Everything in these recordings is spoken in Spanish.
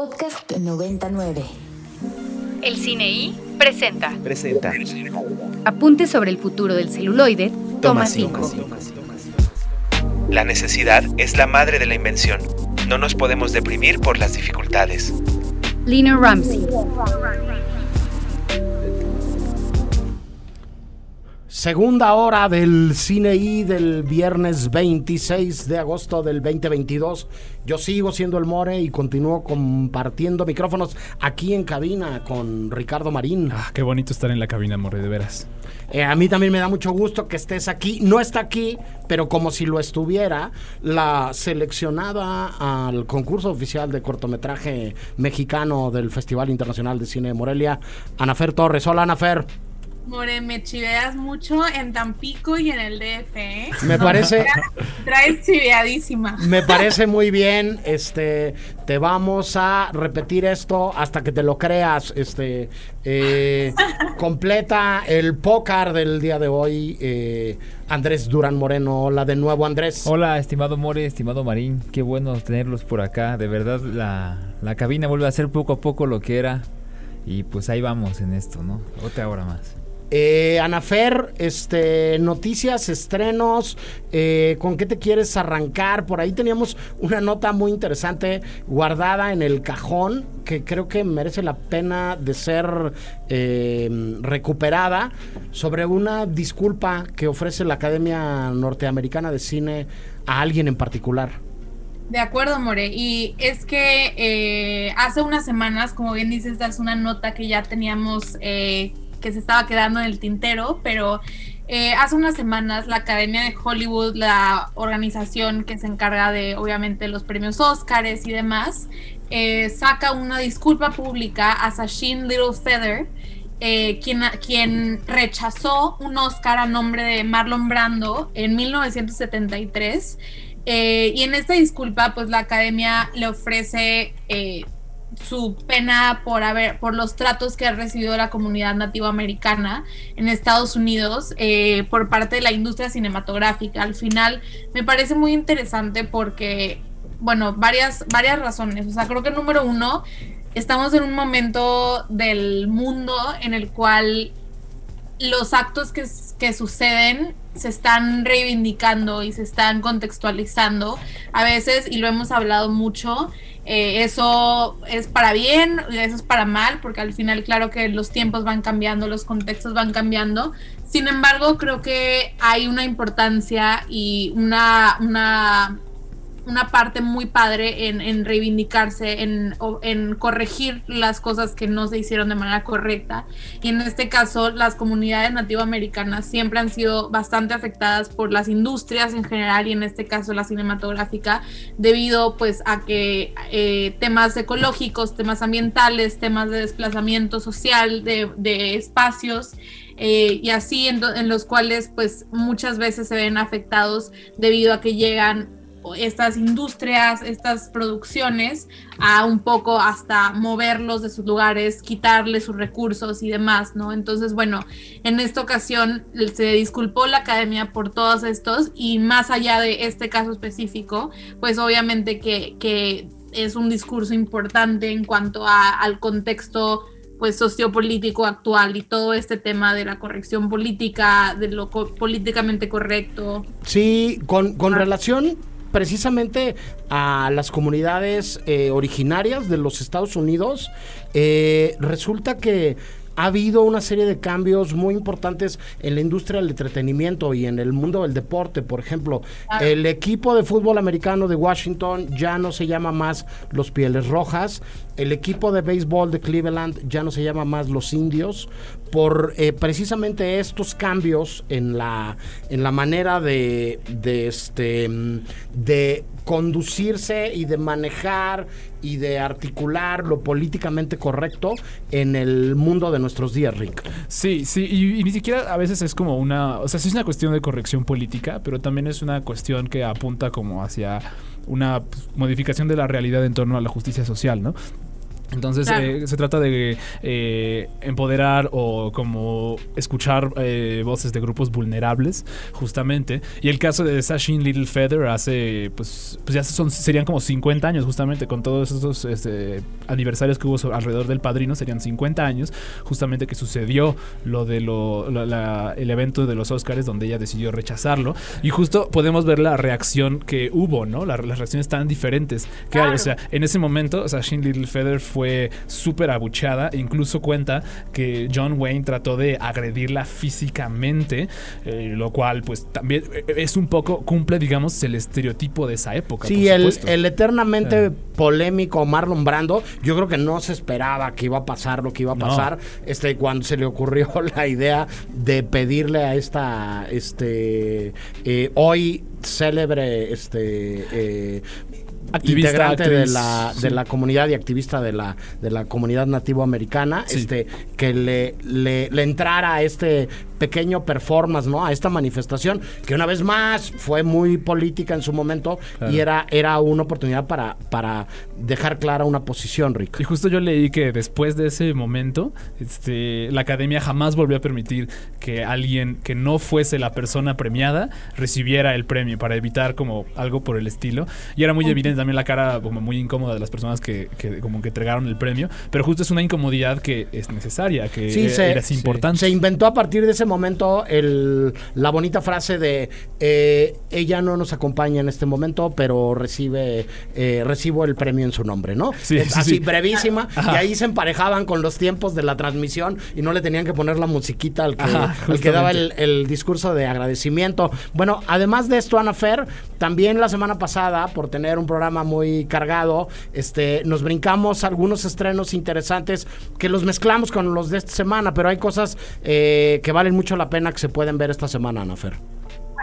Podcast 99. El Cine I presenta. Presenta. Apunte sobre el futuro del celuloide. Toma 5. La necesidad es la madre de la invención. No nos podemos deprimir por las dificultades. Lina Ramsey. Segunda hora del Cine I del viernes 26 de agosto del 2022. Yo sigo siendo el More y continúo compartiendo micrófonos aquí en cabina con Ricardo Marín. Ah, qué bonito estar en la cabina, More, de veras. Eh, a mí también me da mucho gusto que estés aquí. No está aquí, pero como si lo estuviera, la seleccionada al concurso oficial de cortometraje mexicano del Festival Internacional de Cine de Morelia, Anafer Torres. Hola, Anafer. More, me chiveas mucho en Tampico y en el DF, ¿eh? Me parece. Traes chiveadísima. Me parece muy bien. Este, te vamos a repetir esto hasta que te lo creas. Este, eh, completa el pócar del día de hoy. Eh, Andrés Durán Moreno. Hola de nuevo, Andrés. Hola, estimado More, estimado Marín. Qué bueno tenerlos por acá. De verdad, la, la cabina vuelve a ser poco a poco lo que era. Y pues ahí vamos en esto, ¿no? Otra hora más. Eh, Anafer, este, noticias, estrenos, eh, ¿con qué te quieres arrancar? Por ahí teníamos una nota muy interesante guardada en el cajón que creo que merece la pena de ser eh, recuperada sobre una disculpa que ofrece la Academia Norteamericana de Cine a alguien en particular. De acuerdo, More. Y es que eh, hace unas semanas, como bien dices, es una nota que ya teníamos eh, que se estaba quedando en el tintero, pero eh, hace unas semanas la Academia de Hollywood, la organización que se encarga de obviamente los premios Oscars y demás, eh, saca una disculpa pública a Sashin Little Feather, eh, quien, quien rechazó un Oscar a nombre de Marlon Brando en 1973. Eh, y en esta disculpa, pues la academia le ofrece su pena por haber, por los tratos que ha recibido la comunidad nativa americana en Estados Unidos eh, por parte de la industria cinematográfica. Al final me parece muy interesante porque, bueno, varias, varias razones. O sea, creo que número uno, estamos en un momento del mundo en el cual los actos que, que, suceden se están reivindicando y se están contextualizando a veces, y lo hemos hablado mucho, eh, eso es para bien, eso es para mal, porque al final claro que los tiempos van cambiando, los contextos van cambiando. Sin embargo, creo que hay una importancia y una, una una parte muy padre en, en reivindicarse, en, en, corregir las cosas que no se hicieron de manera correcta. Y en este caso, las comunidades nativoamericanas siempre han sido bastante afectadas por las industrias en general y en este caso la cinematográfica, debido pues a que eh, temas ecológicos, temas ambientales, temas de desplazamiento social, de, de espacios, eh, y así en, en, los cuales pues muchas veces se ven afectados debido a que llegan estas industrias, estas producciones, a un poco hasta moverlos de sus lugares, quitarles sus recursos y demás, ¿no? Entonces, bueno, en esta ocasión se disculpó la academia por todos estos y más allá de este caso específico, pues obviamente que, que es un discurso importante en cuanto a, al contexto pues sociopolítico actual y todo este tema de la corrección política, de lo co políticamente correcto. Sí, con, con ah. relación precisamente a las comunidades eh, originarias de los Estados Unidos, eh, resulta que ha habido una serie de cambios muy importantes en la industria del entretenimiento y en el mundo del deporte. Por ejemplo, el equipo de fútbol americano de Washington ya no se llama más los Pieles Rojas. El equipo de béisbol de Cleveland ya no se llama más los Indios. Por eh, precisamente estos cambios en la, en la manera de, este, de conducirse y de manejar y de articular lo políticamente correcto en el mundo de nuestros días, Rick. Sí, sí, y, y, ni siquiera a veces es como una, o sea, sí es una cuestión de corrección política, pero también es una cuestión que apunta como hacia una pues, modificación de la realidad en torno a la justicia social, ¿no? Entonces Claro. eh, se trata de eh, empoderar o como escuchar eh, voces de grupos vulnerables, justamente. Y el caso de Sashin Little Feather hace, pues, pues ya son, serían como 50 años, justamente, con todos esos este, aniversarios que hubo so- alrededor del padrino, serían 50 años, justamente que sucedió lo de lo, la- la- el evento de los Oscars donde ella decidió rechazarlo. Y justo podemos ver la reacción que hubo, ¿no? La- las reacciones tan diferentes que hay. O Claro. sea, en ese momento, Sashin Little Feather fue súper abucheada. Incluso cuenta que John Wayne trató de agredirla físicamente, eh, lo cual, pues también eh, es un poco, cumple, digamos, el estereotipo de esa época. Sí, por el, eternamente Ah. polémico Marlon Brando, yo creo que no se esperaba que iba a pasar lo que iba a No. pasar. Este, cuando se le ocurrió la idea de pedirle a esta, este, eh, hoy célebre, este, eh, Activista, integrante de la, de la comunidad y activista de la, de la comunidad nativo americana, Sí. este, que le, le, le entrara a este pequeño performance, ¿no? A esta manifestación, que una vez más fue muy política en su momento Claro. y era, era una oportunidad para, para dejar clara una posición, Rick. Y justo yo leí que después de ese momento, este, la academia jamás volvió a permitir que alguien que no fuese la persona premiada recibiera el premio para evitar como algo por el estilo. Y era muy evidente también la cara como muy incómoda de las personas que, que como que entregaron el premio. Pero justo es una incomodidad que es necesaria, que Sí, eh, se, era importante. se inventó a partir de ese momento el, la bonita frase de eh, ella no nos acompaña en este momento, pero recibe eh, recibo el premio en su nombre, ¿no? Sí, Es sí, así sí. brevísima y ahí se emparejaban con los tiempos de la transmisión y no le tenían que poner la musiquita al que, Ajá, al que daba el discurso de agradecimiento. Bueno, además de esto, Ana Fer, también la semana pasada, por tener un programa muy cargado, este, nos brincamos algunos estrenos interesantes que los mezclamos con los de esta semana, pero hay cosas eh, que valen mucho la pena que se pueden ver esta semana, Ana Fer.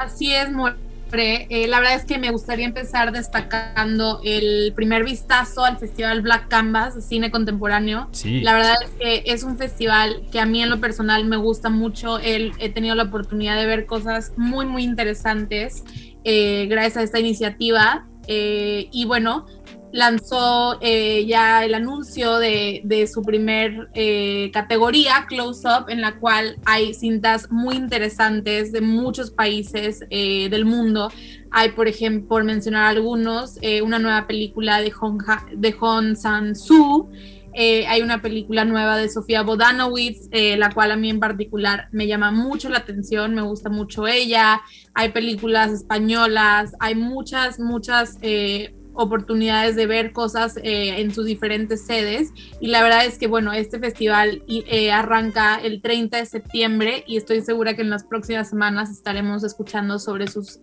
Así es, More. Eh, la verdad es que me gustaría empezar destacando el primer vistazo al Festival Black Canvas de Cine Contemporáneo. Sí. La verdad es que es un festival que a mí en lo personal me gusta mucho. El- he tenido la oportunidad de ver cosas muy, muy interesantes eh, gracias a esta iniciativa. Eh, y bueno, lanzó eh, ya el anuncio de, su primer eh, categoría, Close Up, en la cual hay cintas muy interesantes de muchos países del mundo. Hay, por ejemplo, por mencionar algunos, una nueva película de Hong, Ha- de Hong Sang-soo, eh, hay una película nueva de Sofía Bodanowitz, eh, la cual a mí en particular me llama mucho la atención, me gusta mucho ella. Hay películas españolas, hay muchas, muchas eh, oportunidades de ver cosas en sus diferentes sedes. Y la verdad es que, bueno, este festival arranca el 30 de septiembre y estoy segura que en las próximas semanas estaremos escuchando sobre sus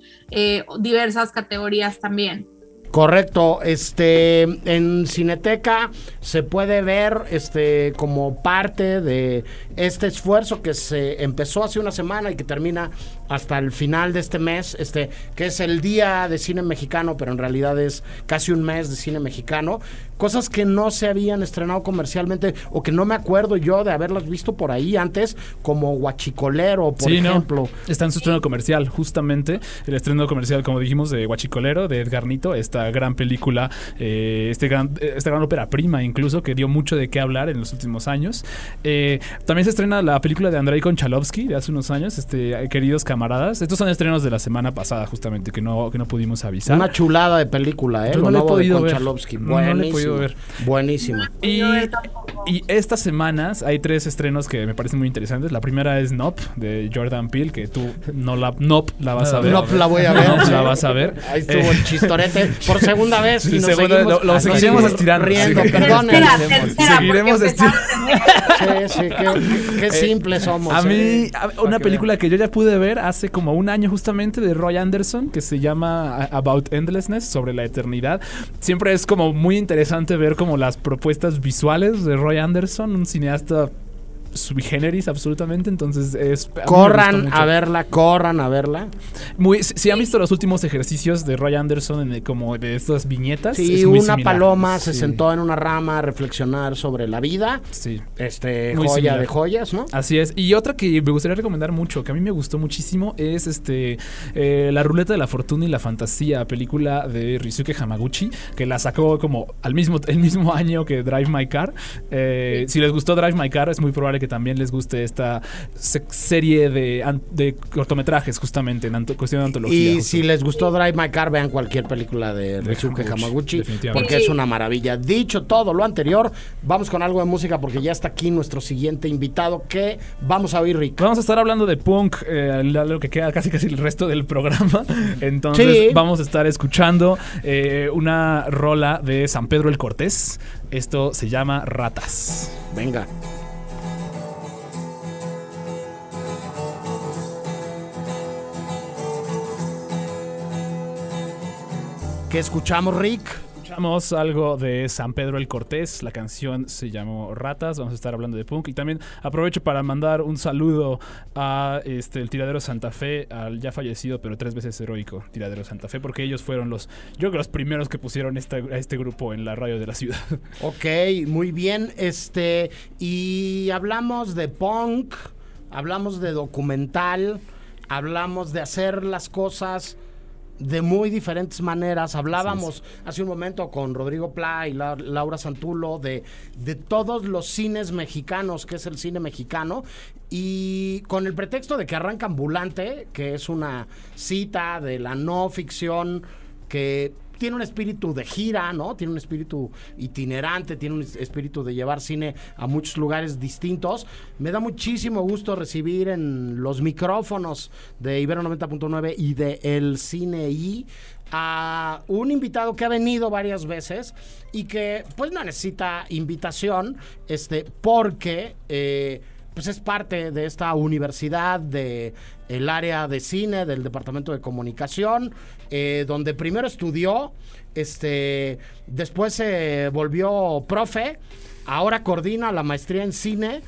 diversas categorías también. Correcto, este en Cineteca se puede ver este como parte de este esfuerzo que se empezó hace una semana y que termina hasta el final de este mes, este que es el día de cine mexicano, pero en realidad es casi un mes de cine mexicano, cosas que no se habían estrenado comercialmente o que no me acuerdo yo de haberlas visto por ahí antes, como Guachicolero, por Sí, ¿no? ejemplo. Está en su estreno comercial, justamente. El estreno comercial, como dijimos, de Guachicolero, de Edgar Nito, esta gran película, eh, este gran, esta gran ópera prima, incluso, que dio mucho de qué hablar en los últimos años. Eh, también se estrena la película de Andrei Konchalovsky de hace unos años, este, eh, Queridos Camaradas. Estos son estrenos de la semana pasada, justamente, que no, que no pudimos avisar. Una chulada de película, ¿eh? Yo Lo no la he podido ver. No, no he podido ver. Buenísima. Y, y estas semanas hay tres estrenos que me parecen muy interesantes. La primera es Nop de Jordan Peele, que tú no la, Nop la vas a ver. No, pues la voy a ver. Nop la vas a ver. Ahí estuvo Eh, el chistorete por segunda vez. Y nos segunda- seguimos, lo- lo seguiremos estirando. Riendo, Sí. Tercera, Seguiremos- tercera, seguiremos porque estir- empezaron- Sí, sí, qué, qué Eh, simples somos. A mí, ¿eh? una película que yo ya pude ver hace como un año justamente de Roy Anderson que se llama About Endlessness, sobre la eternidad. Siempre es como muy interesante ver como las propuestas visuales de Roy Anderson, un cineasta sui generis absolutamente, entonces es... Corran a verla, corran a verla. Muy, si, si han visto los últimos ejercicios de Roy Anderson en el- como de estas viñetas, Sí, es muy una similar. paloma se sentó en una rama a reflexionar sobre la vida. Sí. Este, Muy joya similar. de joyas, ¿no? Así es. Y otra que me gustaría recomendar mucho, que a mí me gustó muchísimo, es este eh, La Ruleta de la Fortuna y la Fantasía, película de Ryusuke Hamaguchi, que la sacó como al mismo, el mismo año que Drive My Car. Eh, Si les gustó Drive My Car, es muy probable que también les guste esta se- serie de, de cortometrajes, justamente, en cuestión de antología. Y justo. si les gustó Drive My Car, vean cualquier película de Ryusuke Hamaguchi, porque es una maravilla. Dicho todo lo anterior, vamos con algo de música porque ya está aquí nuestro siguiente invitado que vamos a oír, Rick. Vamos a estar hablando de punk, eh, lo que queda casi casi el resto del programa. Entonces Sí. vamos a estar escuchando eh, una rola de San Pedro el Cortés. Esto se llama Ratas. Venga. ¿Qué escuchamos, Rick? Escuchamos algo de San Pedro el Cortés. La canción se llamó Ratas. Vamos a estar hablando de punk. Y también aprovecho para mandar un saludo a este, el Tiradero Santa Fe, al ya fallecido, pero tres veces heroico Tiradero Santa Fe, porque ellos fueron los, yo creo que los primeros que pusieron esta- a este grupo en la radio de la ciudad. Ok, muy bien. Este, y hablamos de punk, hablamos de documental, hablamos de hacer las cosas de muy diferentes maneras. Hablábamos hace un momento con Rodrigo Pla y La- Laura Santulo de, de todos los cines mexicanos, que es el cine mexicano, y con el pretexto de que arranca Ambulante, que es una cita de la no ficción que tiene un espíritu de gira, ¿no? Tiene un espíritu itinerante, tiene un es- espíritu de llevar cine a muchos lugares distintos. Me da muchísimo gusto recibir en los micrófonos de Ibero 90.9 y de El Cine I a un invitado que ha venido varias veces y que pues no necesita invitación, este, porque eh, pues es parte de esta universidad de el área de cine del departamento de comunicación eh, donde primero estudió este después se volvió profe ahora coordina la maestría en cine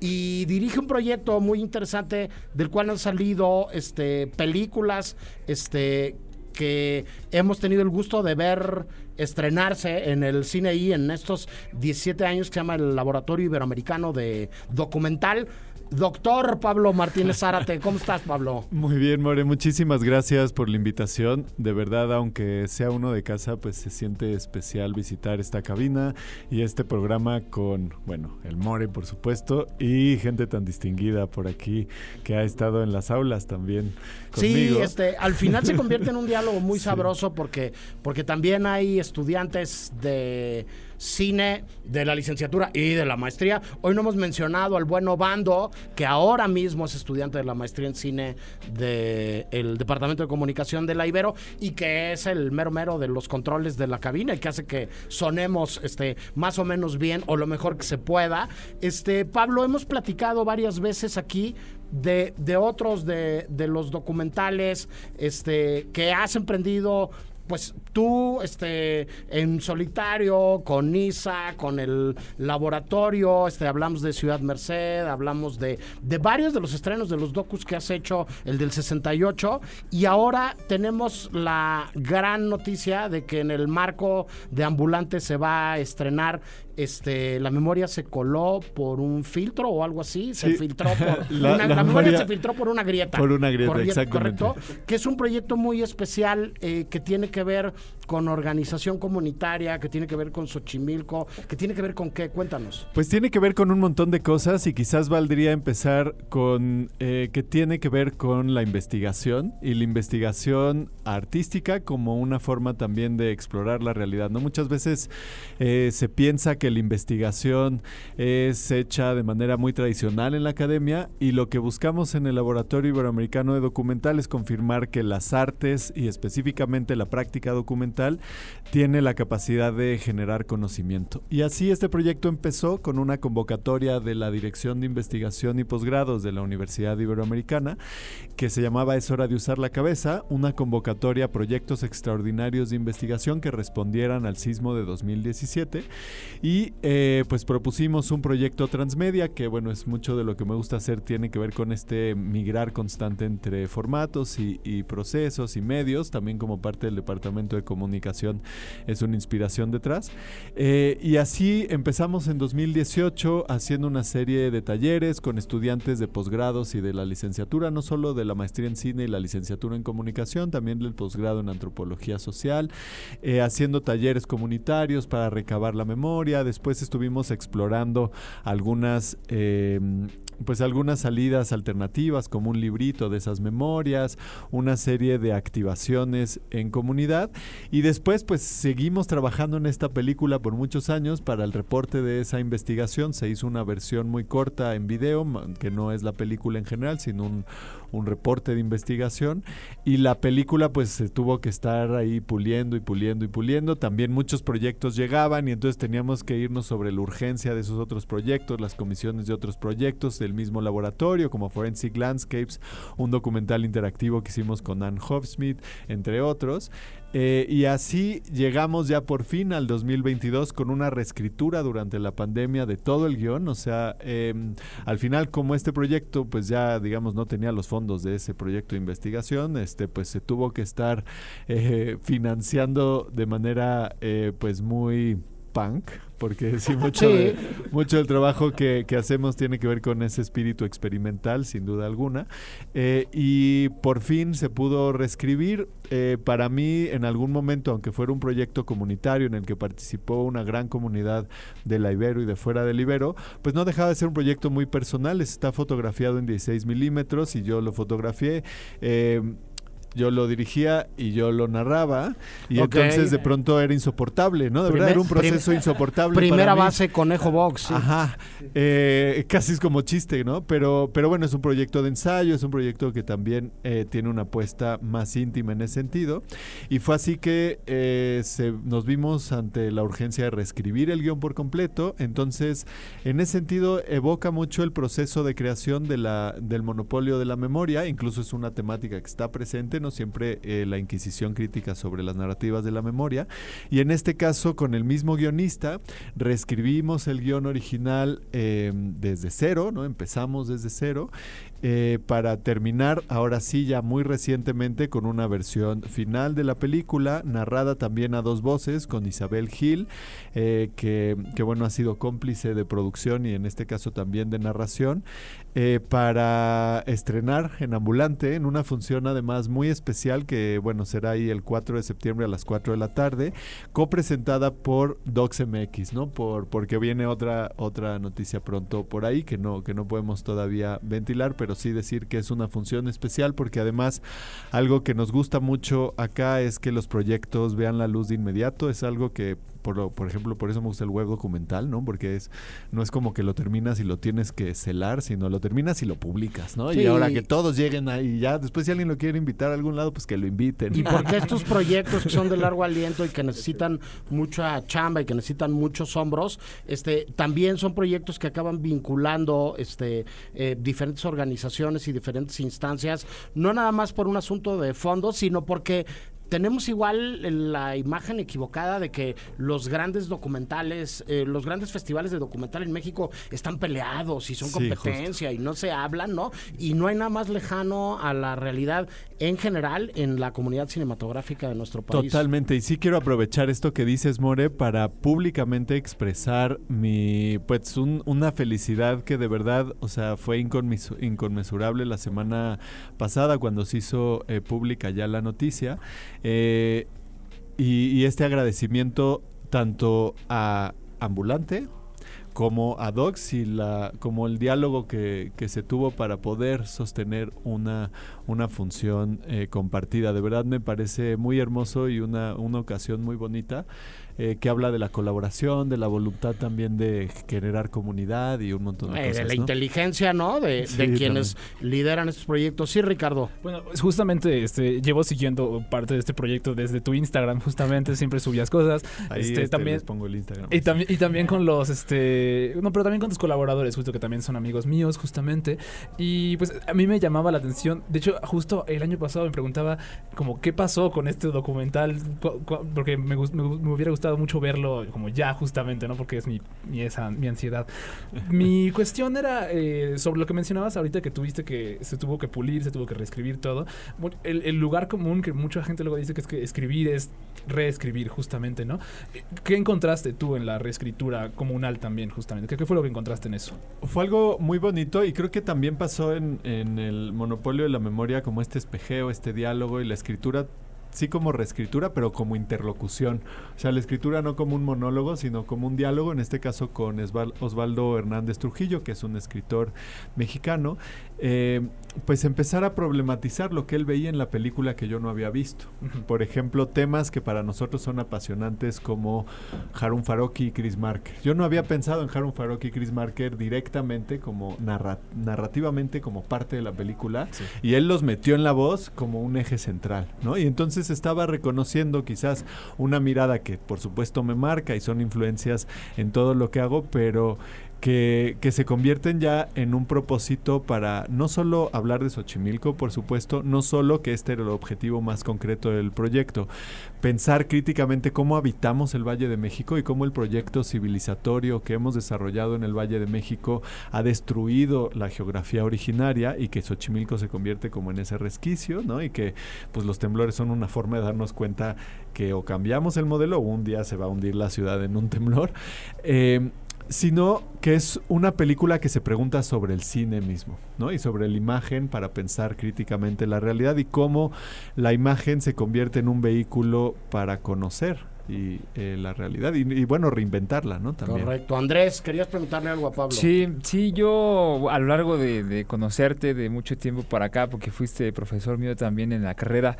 y dirige un proyecto muy interesante del cual han salido este películas este que hemos tenido el gusto de ver estrenarse en el cine y en estos 17 años que se llama el Laboratorio Iberoamericano de Documental. Doctor Pablo Martínez Zárate, ¿cómo estás, Pablo? Muy bien, More, muchísimas gracias por la invitación. De verdad, aunque sea uno de casa, pues se siente especial visitar esta cabina y este programa con, bueno, el More, por supuesto, y gente tan distinguida por aquí que ha estado en las aulas también conmigo. Sí, este, al final se convierte en un diálogo muy Sí. sabroso porque, porque también hay estudiantes de cine de la licenciatura y de la maestría. Hoy no hemos mencionado al bueno Bando, que ahora mismo es estudiante de la maestría en cine del Departamento de Comunicación de la Ibero y que es el mero mero de los controles de la cabina y que hace que sonemos este, más o menos bien o lo mejor que se pueda. Este, Pablo, hemos platicado varias veces aquí de, de otros de, de los documentales este, que has emprendido. Pues tú, este, en solitario, con NISA, con el laboratorio, este, hablamos de Ciudad Merced, hablamos de, de varios de los estrenos de los docus que has hecho, el del 68, y ahora tenemos la gran noticia de que en el marco de Ambulante se va a estrenar este, la memoria se coló por un filtro o algo así, se Sí. filtró por La- una, la la memoria memoria- se filtró por una grieta. Por una grieta, exactamente. Correcto, que es un proyecto muy especial eh, que tiene que ver con organización comunitaria, que tiene que ver con Xochimilco, que tiene que ver con qué, cuéntanos. Pues tiene que ver con un montón de cosas y quizás valdría empezar con eh, que tiene que ver con la investigación y la investigación artística como una forma también de explorar la realidad. No muchas veces eh, se piensa que la investigación es hecha de manera muy tradicional en la academia y lo que buscamos en el Laboratorio Iberoamericano de Documental es confirmar que las artes y específicamente la práctica documental documental tiene la capacidad de generar conocimiento. Y así este proyecto empezó con una convocatoria de la Dirección de Investigación y Posgrados de la Universidad Iberoamericana que se llamaba Es hora de usar la cabeza, una convocatoria a proyectos extraordinarios de investigación que respondieran al sismo de 2017 y eh, pues propusimos un proyecto transmedia que bueno es mucho de lo que me gusta hacer tiene que ver con este migrar constante entre formatos y, y procesos y medios, también como parte del Departamento de Comunicación es una inspiración detrás. Eh, y así empezamos en 2018 haciendo una serie de talleres con estudiantes de posgrados y de la licenciatura, no solo de la maestría en cine y la licenciatura en comunicación, también del posgrado en antropología social, eh, haciendo talleres comunitarios para recabar la memoria. Después estuvimos explorando algunas eh, pues algunas salidas alternativas como un librito de esas memorias, una serie de activaciones en comunidad. Y después pues seguimos trabajando en esta película por muchos años. Para el reporte de esa investigación se hizo una versión muy corta en video que no es la película en general sino un, un reporte de investigación y la película pues se tuvo que estar ahí puliendo y puliendo y puliendo. También muchos proyectos llegaban y entonces teníamos que irnos sobre la urgencia de esos otros proyectos, las comisiones de otros proyectos del mismo laboratorio como Forensic Landscapes, un documental interactivo que hicimos con Ann Hofsmith, entre otros. Eh, y así llegamos ya por fin al 2022 con una reescritura durante la pandemia de todo el guion. O sea, em, al final como este proyecto pues ya digamos no tenía los fondos de ese proyecto de investigación, este pues se tuvo que estar eh, financiando de manera eh, pues muy punk, porque sí, mucho, De, mucho del trabajo que, que, hacemos tiene que ver con ese espíritu experimental, sin duda alguna. Eh, y por fin se pudo reescribir. Eh, para mí, en algún momento, aunque fuera un proyecto comunitario en el que participó una gran comunidad de la Ibero y de fuera del Ibero, pues no dejaba de ser un proyecto muy personal. Está fotografiado en 16 milímetros y yo lo fotografié. Eh, yo lo dirigía y yo lo narraba y okay. entonces de pronto era insoportable, ¿no? De Primer, verdad era un proceso prim insoportable. Primera base conejo box. Sí. Ajá, eh, casi es como chiste, ¿no? Pero, pero bueno, es un proyecto de ensayo, es un proyecto que también eh, tiene una apuesta más íntima en ese sentido y fue así que eh, se, nos vimos ante la urgencia de reescribir el guion por completo, entonces en ese sentido evoca mucho el proceso de creación de la, del monopolio de la memoria, incluso es una temática que está presente siempre eh, la inquisición crítica sobre las narrativas de la memoria. Y en este caso, con el mismo guionista, reescribimos el guion original eh, desde cero, ¿no? Empezamos desde cero. Eh, para terminar, ahora sí, ya muy recientemente, con una versión final de la película, narrada también a dos voces, con Isabel Gil, eh, que, que, bueno, ha sido cómplice de producción y en este caso también de narración, eh, para estrenar en Ambulante, en una función además muy especial que, bueno, será ahí el 4 de septiembre a las 4 de la tarde, copresentada por DocsMX, ¿no? Por, porque viene otra, otra noticia pronto por ahí que no, que no podemos todavía ventilar, pero sí decir que es una función especial porque además algo que nos gusta mucho acá es que los proyectos vean la luz de inmediato, es algo que por, por, ejemplo, por eso me gusta el web documental, ¿no? Porque es no es como que lo terminas y lo tienes que celar, sino lo terminas y lo publicas, ¿no? Sí. Y ahora que todos lleguen ahí ya, después si alguien lo quiere invitar a algún lado, pues que lo inviten. Y porque estos proyectos que son de largo aliento y que necesitan mucha chamba y que necesitan muchos hombros, este también son proyectos que acaban vinculando este eh, diferentes organizaciones y diferentes instancias, no nada más por un asunto de fondos, sino porque tenemos igual la imagen equivocada de que los grandes documentales, eh, los grandes festivales de documental en México están peleados y son sí, competencia justo. y no se hablan, ¿no? Y no hay nada más lejano a la realidad en general en la comunidad cinematográfica de nuestro país. Totalmente, y sí quiero aprovechar esto que dices, More, para públicamente expresar mi, pues, un, una felicidad que de verdad, o sea, fue inconmensurable la semana pasada cuando se hizo eh, pública ya la noticia. Eh, y, y, este agradecimiento tanto a Ambulante como a Docs y la, como el diálogo que, que se tuvo para poder sostener una, una función eh, compartida. De verdad me parece muy hermoso y una, una ocasión muy bonita. Eh, que habla de la colaboración, de la voluntad también de generar comunidad y un montón de Eh, cosas. de la ¿no? inteligencia, ¿no? De, Sí, de quienes lideran estos proyectos. Sí, Ricardo. Bueno, justamente este, llevo siguiendo parte de este proyecto desde tu Instagram, justamente siempre subías cosas. Ahí este, este, también, les pongo el Instagram. y, también, y también con los, este, no, pero también con tus colaboradores, justo que también son amigos míos, justamente. Y pues a mí me llamaba la atención. De hecho, justo el año pasado me preguntaba como qué pasó con este documental, Cu- cu- porque me, me me hubiera gustado mucho verlo como ya justamente, ¿no? Porque es mi, mi, esa, mi ansiedad. Mi cuestión era eh, sobre lo que mencionabas ahorita que tuviste que se tuvo que pulir, se tuvo que reescribir todo. El, el lugar común que mucha gente luego dice que es que escribir es reescribir justamente, ¿no? ¿Qué encontraste tú en la reescritura comunal también justamente? ¿Qué, qué fue lo que encontraste en eso? Fue algo muy bonito y creo que también pasó en, en el monopolio de la memoria como este espejeo, este diálogo y la escritura, sí como reescritura, pero como interlocución. O sea, la escritura no como un monólogo, sino como un diálogo, en este caso con Osvaldo Hernández Trujillo, que es un escritor mexicano, eh, pues empezar a problematizar lo que él veía en la película que yo no había visto. Por ejemplo, temas que para nosotros son apasionantes como Harun Faroki y Chris Marker. Yo no había pensado en Harun Faroki y Chris Marker directamente como narra- narrativamente como parte de la película y él los metió en la voz como un eje central, ¿no? Y entonces estaba reconociendo quizás una mirada que por supuesto me marca y son influencias en todo lo que hago, pero que, que se convierten ya en un propósito para no solo hablar de Xochimilco, por supuesto, no solo que este era el objetivo más concreto del proyecto, pensar críticamente cómo habitamos el Valle de México y cómo el proyecto civilizatorio que hemos desarrollado en el Valle de México ha destruido la geografía originaria y que Xochimilco se convierte como en ese resquicio, ¿no? Y que pues los temblores son una forma de darnos cuenta que o cambiamos el modelo o un día se va a hundir la ciudad en un temblor. Eh, sino que es una película que se pregunta sobre el cine mismo, ¿no? Y sobre la imagen para pensar críticamente la realidad y cómo la imagen se convierte en un vehículo para conocer y eh, la realidad y, y, bueno reinventarla, ¿no? También. Correcto. Andrés, querías preguntarle algo a Pablo. Sí, sí, yo a lo largo de, de conocerte de mucho tiempo para acá, porque fuiste profesor mío también en la carrera,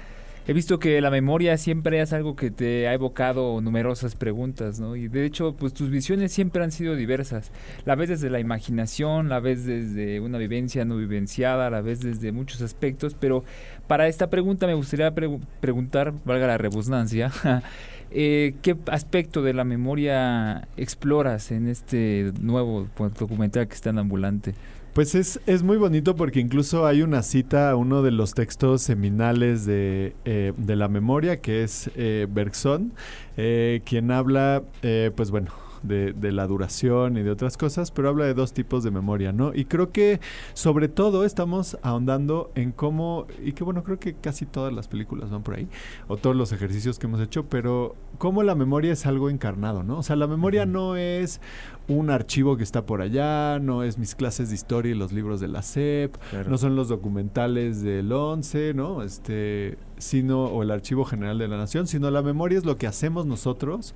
he visto que la memoria siempre es algo que te ha evocado numerosas preguntas, ¿no? Y de hecho, pues tus visiones siempre han sido diversas. La ves desde la imaginación, la ves desde una vivencia no vivenciada, la ves desde muchos aspectos, pero para esta pregunta me gustaría pre preguntar, valga la rebusnancia, eh, ¿qué aspecto de la memoria exploras en este nuevo documental que está en Ambulante? Pues es, es muy bonito porque incluso hay una cita a uno de los textos seminales de, eh, de la memoria, que es eh, Bergson, eh, quien habla, eh, pues bueno, de, de, la duración y de otras cosas, pero habla de dos tipos de memoria, ¿no? Y creo que sobre todo estamos ahondando en cómo, y que bueno, creo que casi todas las películas van por ahí, o todos los ejercicios que hemos hecho, pero cómo la memoria es algo encarnado, ¿no? O sea, la memoria no es un archivo que está por allá, no es mis clases de historia y los libros de la SEP, claro. no son los documentales del 11, ¿no? Este, sino, o el Archivo General de la Nación, sino la memoria es lo que hacemos nosotros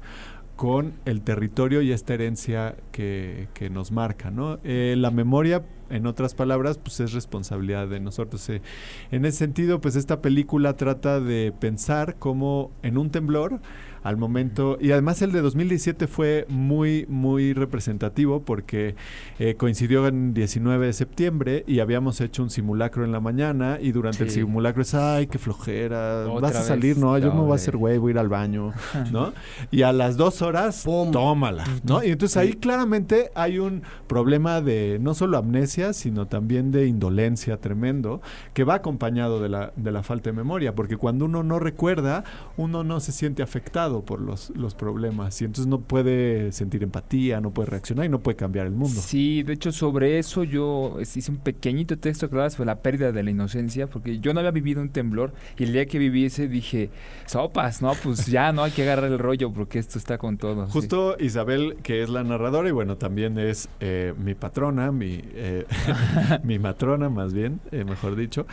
con el territorio y esta herencia que, que nos marca, ¿no? Eh, la memoria, en otras palabras, pues es responsabilidad de nosotros. Eh, en ese sentido, pues esta película trata de pensar cómo en un temblor, al momento, y además el de 2017 fue muy, muy representativo porque eh, coincidió en 19 de septiembre y habíamos hecho un simulacro en la mañana y durante sí. el simulacro es, ay, qué flojera, Otra vas a salir, no, yo me voy a hacer güey, voy a ir al baño, ¿no? y a las dos horas, ¡pum! tómala, ¿no? Y entonces ahí claramente hay un problema de no solo amnesia, sino también de indolencia tremendo que va acompañado de la, de la falta de memoria, porque cuando uno no recuerda, uno no se siente afectado por los, los problemas y entonces no puede sentir empatía, no puede reaccionar y no puede cambiar el mundo. Sí, de hecho sobre eso yo hice un pequeñito texto que sobre la pérdida de la inocencia, porque yo no había vivido un temblor y el día que viví ese dije, sopas, no, pues ya no hay que agarrar el rollo porque esto está con todo. Justo sí. Isabel, que es la narradora y bueno, también es eh, mi patrona, mi, eh, mi matrona más bien, eh, mejor dicho,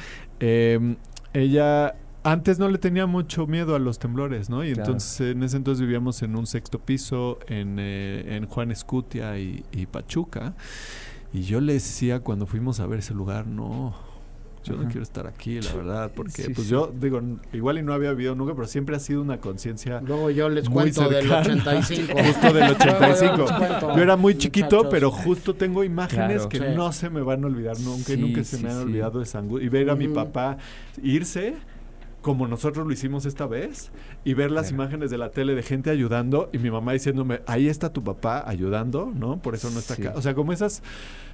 ella antes no le tenía mucho miedo a los temblores, ¿no? Y claro. entonces en ese entonces vivíamos en un sexto piso en, eh, en Juan Escutia y, y, Pachuca. Y yo le decía cuando fuimos a ver ese lugar, no, yo no quiero estar aquí, la verdad, porque Sí, pues sí. yo digo, igual y no había vivido nunca, pero siempre ha sido una conciencia Luego yo les muy cuento del cercana. 85. Justo del 85. Luego yo Yo era muy chiquito, muchachos. pero justo tengo imágenes Claro. que Sí. no se me van a olvidar nunca y nunca se sí, me han sí. olvidado esa angustia. Y ver a mi papá irse como nosotros lo hicimos esta vez y ver las Claro. imágenes de la tele de gente ayudando y mi mamá diciéndome, ahí está tu papá ayudando, ¿no? Por eso no está Sí. acá. O sea, como esas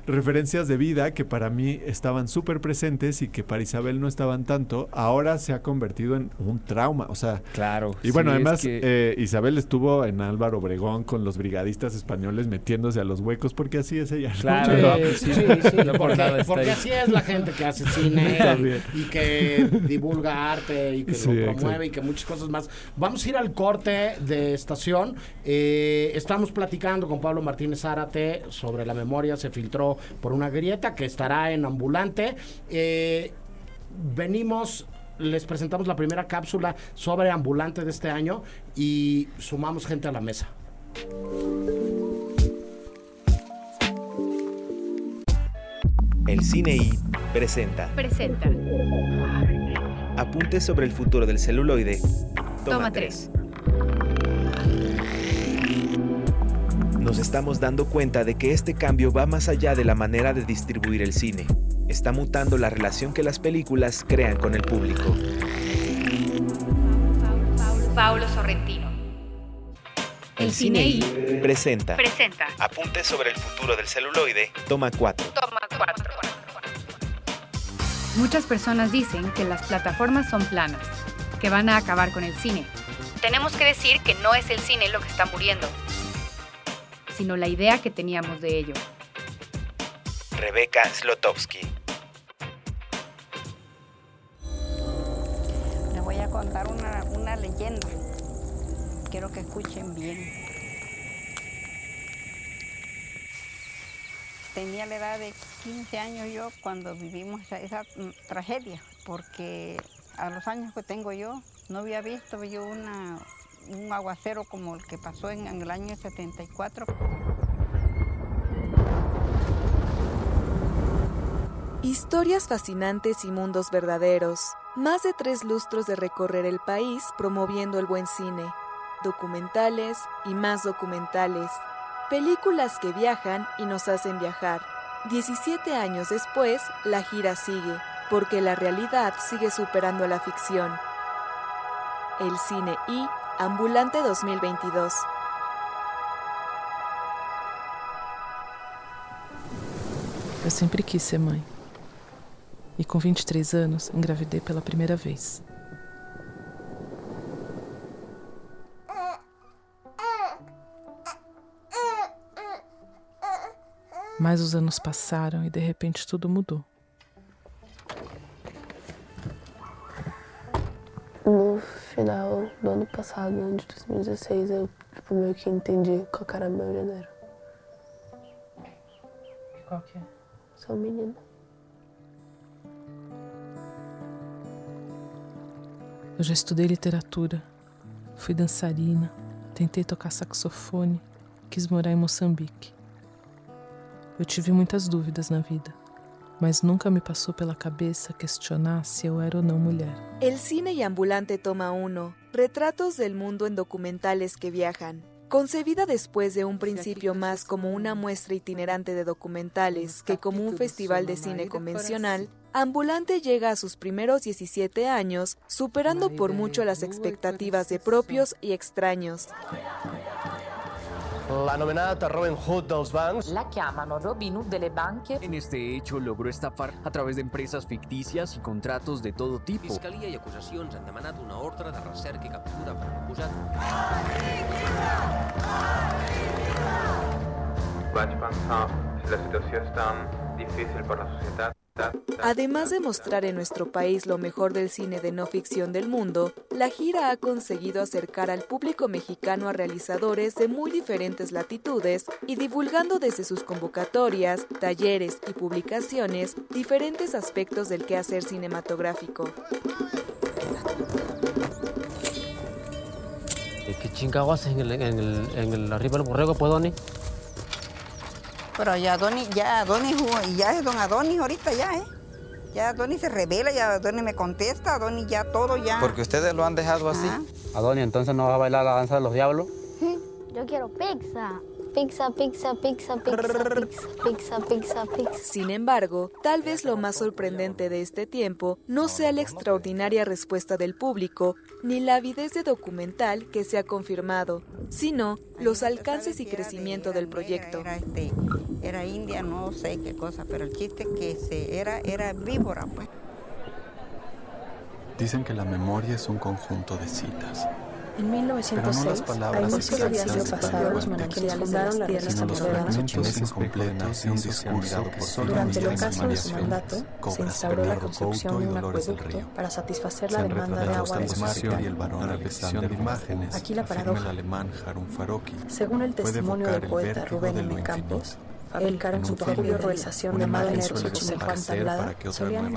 referencias de vida que para mí estaban súper presentes y que para Isabel no estaban tanto, ahora se ha convertido en un trauma. O sea, Claro. y bueno, sí, es además, que- eh, Isabel estuvo en Álvaro Obregón con los brigadistas españoles metiéndose a los huecos porque así es ella. ¿no? Claro. Sí, Sí, sí, sí, no por porque, así es la gente que hace cine También. y que divulga arte y que Sí, lo promueve exacto. y que muchas cosas más. Vamos a ir al corte de estación. Eh, estamos platicando con Pablo Martínez Zárate sobre la memoria. Se filtró por una grieta que estará en ambulante. Eh, venimos les presentamos la primera cápsula sobre ambulante de este año y sumamos gente a la mesa. El Cine I presenta Presenta. Apuntes sobre el futuro del celuloide. Toma, Toma 3. Nos estamos dando cuenta de que este cambio va más allá de la manera de distribuir el cine. Está mutando la relación que las películas crean con el público. Paulo Sorrentino. El Cine I Presenta presenta. Apuntes sobre el futuro del celuloide. Toma 4. Toma 4. Muchas personas dicen que las plataformas son planas, que van a acabar con el cine. Tenemos que decir que no es el cine lo que está muriendo, sino la idea que teníamos de ello. Rebeca Slotowski. Les voy a contar una, una leyenda. Quiero que escuchen bien. Tenía la edad de 15 años yo cuando vivimos esa, esa, mm, tragedia, porque a los años que tengo yo no había visto yo una, un aguacero como el que pasó en, el año 74. Historias fascinantes y mundos verdaderos. Más de tres lustros de recorrer el país promoviendo el buen cine. Documentales y más documentales. Películas que viajan y nos hacen viajar. 17 años después, la gira sigue, porque la realidad sigue superando a la ficción. El cine y Ambulante 2022. Eu sempre quis ser mãe. E com 23 anos, engravidei pela primeira vez. Mas os anos passaram e de repente tudo mudou. Ano passado, ano de 2016, eu tipo, meio que entendi qual que era meu gênero. Qual que é? Sou menina. Eu já estudei literatura, fui dançarina, tentei tocar saxofone, quis morar em Moçambique. Eu tive muitas dúvidas na vida, mas nunca me passou pela cabeça questionar se eu era ou não mulher. El cine y ambulante toma uno. Retratos del mundo en documentales que viajan. Concebida después de un principio más como una muestra itinerante de documentales que como un festival de cine convencional, Ambulante llega a sus primeros 17 años, superando por mucho las expectativas de propios y extraños. L'anomenat Robin Hood dels bancs. La chiamano Robin Hood delle banche. En este hecho logró estafar a través de empresas ficticias y contratos de todo tipo. Fiscalia i acusacions han demanat una ordre de recerca i captura per l'acusat. Vaig pensar, si la situació és tan difícil per la societat, Además de mostrar en nuestro país lo mejor del cine de no ficción del mundo, la gira ha conseguido acercar al público mexicano a realizadores de muy diferentes latitudes y divulgando desde sus convocatorias, talleres y publicaciones diferentes aspectos del quehacer cinematográfico. ¿Qué chingado haces en el, en el, en el arriba del borrego, pues? Pero ya Adonis, ya Adonis, ya es don Adonis ahorita ya, ¿eh? Ya Donny se revela, ya Donny me contesta, Donny ya todo ya. Porque ustedes lo han dejado así. Adoni, entonces no va a bailar la danza de los diablos. Yo quiero pizza. Pizza, pizza, pizza, pizza, pizza, pizza, pizza. Sin embargo, tal vez lo más sorprendente de este tiempo no sea la extraordinaria respuesta del público, ni la avidez de documental que se ha confirmado, sino los alcances y crecimiento del proyecto. Era, este, era india, no sé qué cosa, pero el chiste que se era, era víbora, pues. Dicen que la memoria es un conjunto de citas. En 1906, a inicio del siglo pasado, los manantiales fundaron la región moderna incompletos y un discurso que solo Durante el ocaso de su mandato, se instauró la construcción de un acueducto para satisfacer la demanda de agua de su y el varón Alexander imágenes. Aquí la paradoja. Según el puede testimonio del el poeta vértigo Rubén de M. lo Campos, infinito. Fabricaron En su propia realización de solían.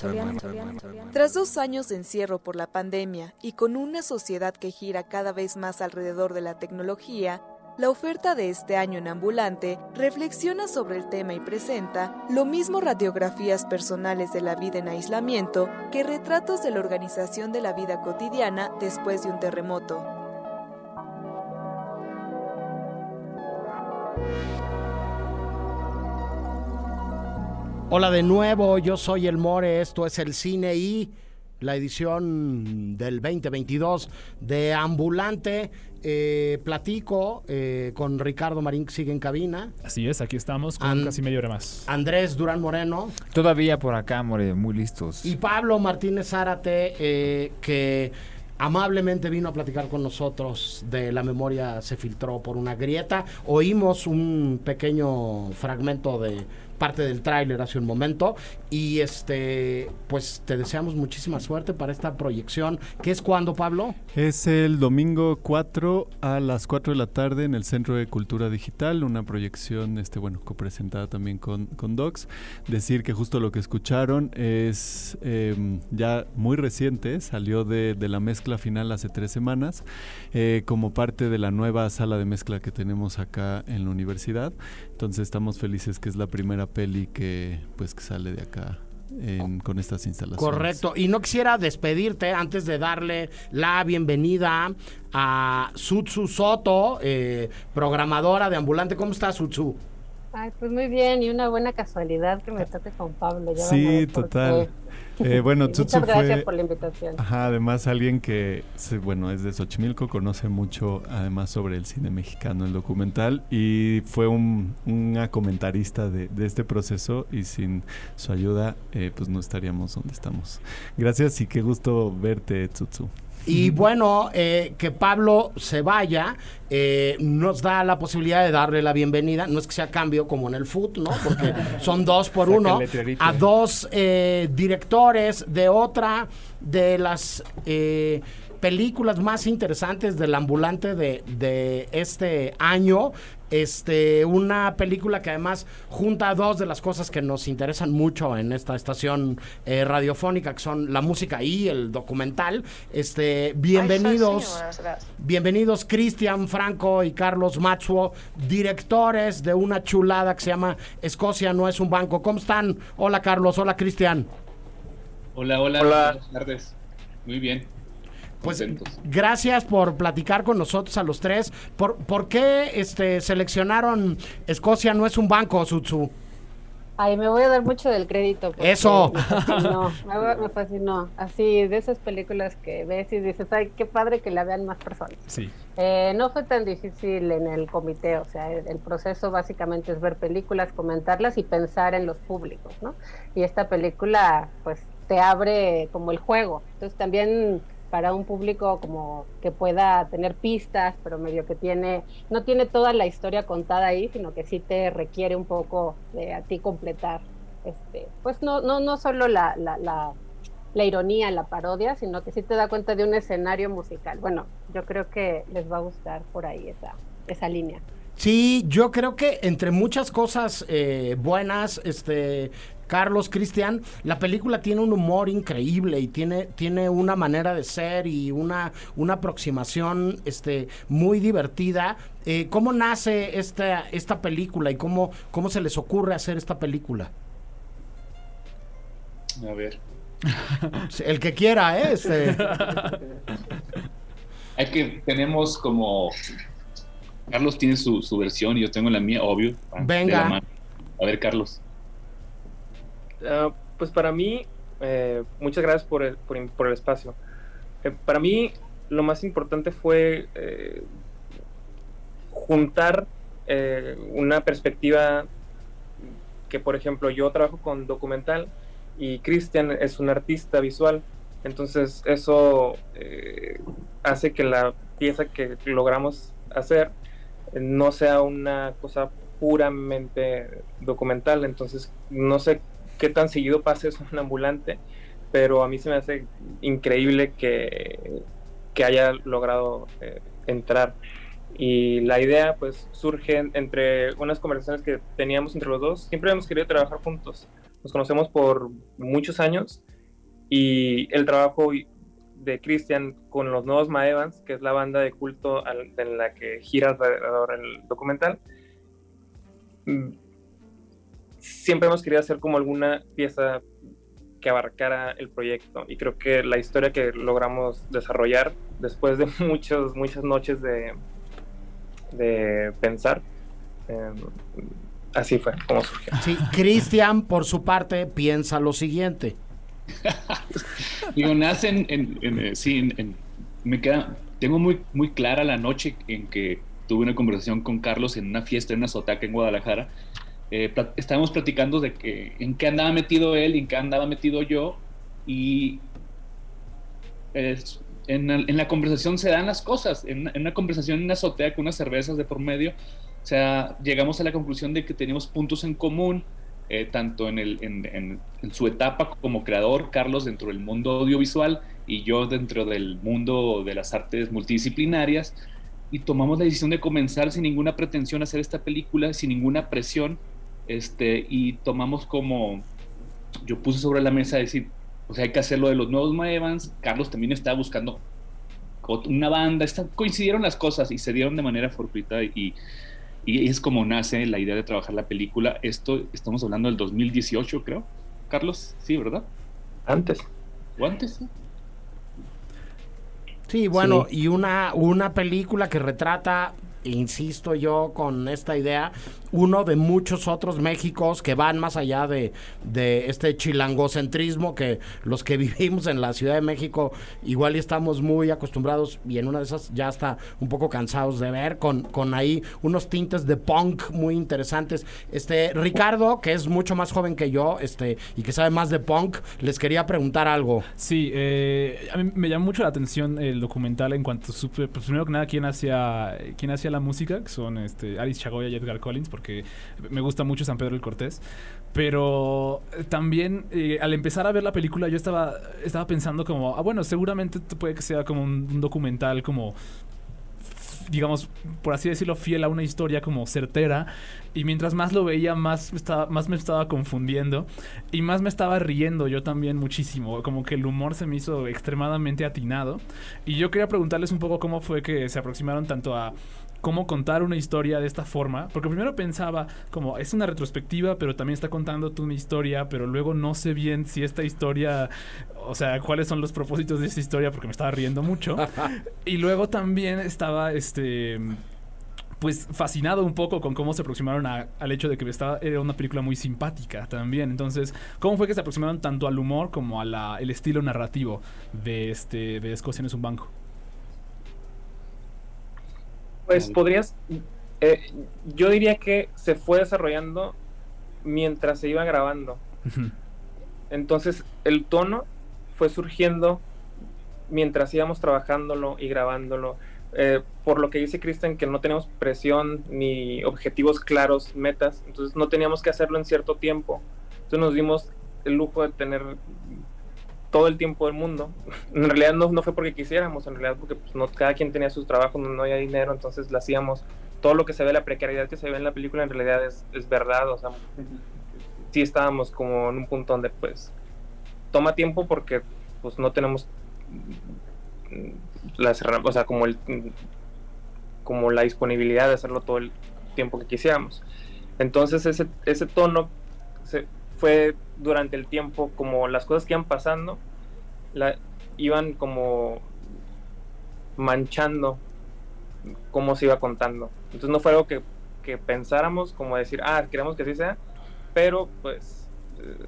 Tras dos años de encierro por la pandemia y con una sociedad que gira cada vez más alrededor de la tecnología, la oferta de este año en Ambulante reflexiona sobre el tema y presenta lo mismo radiografías personales de la vida en aislamiento que retratos de la organización de la vida cotidiana después de un terremoto. Hola de nuevo, yo soy el More, esto es el cine y la edición del 2022 de Ambulante. Eh, platico eh, con Ricardo Marín que sigue en cabina. Así es, aquí estamos con An- casi media hora más. Andrés Durán Moreno Todavía por acá, More, muy listos. y Pablo Martínez Zárate, eh, que amablemente vino a platicar con nosotros de la memoria se filtró por una grieta. Oímos un pequeño fragmento de parte del tráiler hace un momento y este pues te deseamos muchísima suerte para esta proyección que es cuando Pablo Es el domingo 4 a las 4 de la tarde en el Centro de Cultura Digital, una proyección, este bueno, copresentada también con, con Docs. Decir que justo lo que escucharon es eh, ya muy reciente, salió de, de la mezcla final hace tres semanas, eh, como parte de la nueva sala de mezcla que tenemos acá en la universidad. Entonces estamos felices que es la primera peli que pues que sale de acá en- con estas instalaciones. Correcto. Y no quisiera despedirte antes de darle la bienvenida a Sutsu Soto, eh, programadora de Ambulante. ¿Cómo estás, Sutsu? Ay, pues muy bien, y una buena casualidad que me toque con Pablo. ya Sí, total. Eh, bueno, Muchas gracias fue- por la invitación. Ajá, además alguien que, bueno, es de Xochimilco, conoce mucho además sobre el cine mexicano, el documental, y fue un, una comentarista de, de este proceso y sin su ayuda, eh, pues no estaríamos donde estamos. Gracias y qué gusto verte, Tsutsu. Y bueno, eh, que Pablo se vaya eh, nos da la posibilidad de darle la bienvenida. No es que sea cambio como en el foot, ¿no? Porque son dos por uno. A dos eh, directores de otra de las eh, películas más interesantes del ambulante de, de este año. Este, una película que además junta dos de las cosas que nos interesan mucho en esta estación eh, radiofónica, que son la música y el documental. Este, bienvenidos, bienvenidos Cristian Franco y Carlos Matsuo, directores de una chulada que se llama Escocia no es un banco. ¿Cómo están? Hola Carlos, hola Cristian. Hola, hola, buenas tardes. Muy bien. Pues Contentos. gracias por platicar con nosotros a los tres. ¿Por, por qué este, seleccionaron Escocia no es un banco, Sutsu? Ay, me voy a dar mucho del crédito. porque Eso. Me fascinó, me, me fascinó. Así, de esas películas que ves y dices, ay, qué padre que la vean más personas. Sí. Eh, no fue tan difícil en el comité, o sea, el, el proceso básicamente es ver películas, comentarlas y pensar en los públicos, ¿no? Y esta película, pues, te abre como el juego. Entonces también para un público como que pueda tener pistas, pero medio que tiene, no tiene toda la historia contada ahí, sino que sí te requiere un poco de a ti completar, este, pues no, no, no solo la, la, la, la ironía, la parodia, sino que sí te da cuenta de un escenario musical. Bueno, yo creo que les va a gustar por ahí esa, esa línea. Sí, yo creo que entre muchas cosas eh, buenas, este Carlos, Cristian, la película tiene un humor increíble y tiene, tiene una manera de ser y una, una aproximación este, muy divertida. Eh, ¿Cómo nace esta, esta película y cómo, cómo se les ocurre hacer esta película? A ver. El que quiera, ¿eh? Este. Hay que, tenemos como. Carlos tiene su, su versión y yo tengo la mía, obvio. Venga. La mano. A ver, Carlos. Ah, pues para mí, eh, muchas gracias por el, por, el espacio. Eh, para mí, lo más importante fue eh, juntar una perspectiva que, por ejemplo, yo trabajo con documental y Cristian es un artista visual. Entonces eso hace que la pieza que logramos hacer no sea una cosa puramente documental. Entonces no sé qué tan seguido pase eso en ambulante, pero a mí se me hace increíble que, que haya logrado eh, entrar. Y la idea pues surge entre unas conversaciones que teníamos entre los dos. Siempre hemos querido trabajar juntos. Nos conocemos por muchos años y el trabajo de Christian con los nuevos Maevans, que es la banda de culto al- en la que gira alrededor el documental, siempre hemos querido hacer como alguna pieza que abarcara el proyecto y creo que la historia que logramos desarrollar después de muchos, muchas noches de, de pensar, eh, así fue como surgió. Sí, Cristian, por su parte, piensa lo siguiente. Digo, nace en, en- en, eh, sí, en- en- me queda, tengo muy, muy clara la noche en que tuve una conversación con Carlos en una fiesta en una sotaca en Guadalajara. Eh, plat- estábamos platicando de que en qué andaba metido él y en qué andaba metido yo y es- en, el- en la conversación se dan las cosas, en, en una conversación en una azotea con unas cervezas de por medio, o sea, llegamos a la conclusión de que teníamos puntos en común, eh, tanto en, el, en su etapa como creador, Carlos dentro del mundo audiovisual y yo dentro del mundo de las artes multidisciplinarias, y tomamos la decisión de comenzar sin ninguna pretensión a hacer esta película, sin ninguna presión, este, y tomamos como, yo puse sobre la mesa decir, o sea, hay que hacerlo de los nuevos Maevans, Carlos también estaba buscando una banda, está- coincidieron las cosas y se dieron de manera fortuita y, y es como nace la idea de trabajar la película. Esto estamos hablando del 2018, creo. Carlos, sí, ¿verdad? Antes. ¿O antes? sí? Sí, bueno, y una, una película que retrata, insisto yo con esta idea, uno de muchos otros Méxicos que van más allá de, de este chilangocentrismo que los que vivimos en la Ciudad de México igual y estamos muy acostumbrados y en una de esas ya está un poco cansados de ver, con, con ahí unos tintes de punk muy interesantes. Este, Ricardo, que es mucho más joven que yo, este, y que sabe más de punk, les quería preguntar algo. Sí, eh, a mí me llamó mucho la atención el documental en cuanto supe, pues primero que nada, quién hacía, quién hacía la música, que son este, Alice Chagoya y Edgar Collins, porque me gusta mucho San Pedro el Cortés. Pero eh, también eh, al empezar a ver la película yo estaba, estaba pensando como, ah, bueno, seguramente puede que sea como un, documental como digamos, por así decirlo, fiel a una historia como certera. Y mientras más lo veía, más estaba, más me estaba confundiendo. Y más me estaba riendo yo también muchísimo. Como que el humor se me hizo extremadamente atinado. Y yo quería preguntarles un poco cómo fue que se aproximaron tanto a cómo contar una historia de esta forma. Porque primero pensaba como es una retrospectiva, pero también está contando tú una historia, pero luego no sé bien si esta historia, o sea, cuáles son los propósitos de esta historia, porque me estaba riendo mucho. y luego también estaba, este pues fascinado un poco con cómo se aproximaron a- al hecho de que estaba, era una película muy simpática también. Entonces, ¿cómo fue que se aproximaron tanto al humor como al estilo narrativo de este de Escocia no es un banco? Pues podrías, eh, yo diría que se fue desarrollando mientras se iba grabando. Entonces el tono fue surgiendo mientras íbamos trabajándolo y grabándolo. Eh, por lo que dice Kristen, que no teníamos presión ni objetivos claros, metas, entonces no teníamos que hacerlo en cierto tiempo. Entonces nos dimos el lujo de tener todo el tiempo del mundo. En realidad no, fue porque quisiéramos, en realidad porque pues, no, cada quien tenía sus trabajos, no, había dinero, entonces lo hacíamos. Todo lo que se ve, la precariedad que se ve en la película en realidad es, es verdad, o sea, sí estábamos como en un punto donde pues toma tiempo porque pues no tenemos las o sea, como el como la disponibilidad de hacerlo todo el tiempo que quisiéramos. Entonces ese, ese tono se fue durante el tiempo como las cosas que iban pasando, la, iban como manchando cómo se iba contando. Entonces no fue algo que, que pensáramos como decir, ah, queremos que así sea, pero pues eh,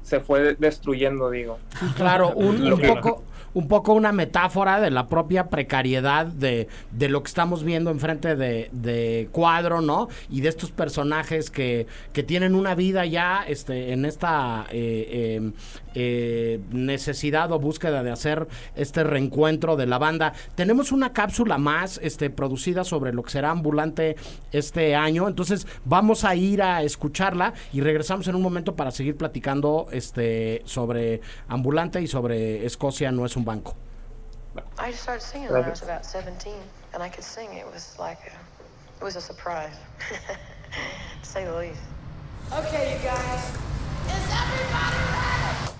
se fue destruyendo, digo. Claro, un, un poco un poco una metáfora de la propia precariedad de, de lo que estamos viendo enfrente de, de cuadro, ¿no? Y de estos personajes que, que tienen una vida ya este, en esta eh, eh, eh, necesidad o búsqueda de hacer este reencuentro de la banda. Tenemos una cápsula más este, producida sobre lo que será ambulante este año, entonces vamos a ir a escucharla y regresamos en un momento para seguir platicando este, sobre ambulante y sobre Escocia no es un banco. I started singing when I was about 17, and I could sing. It was like a, it was a surprise, to say the least. Okay, you guys. Is everybody ready?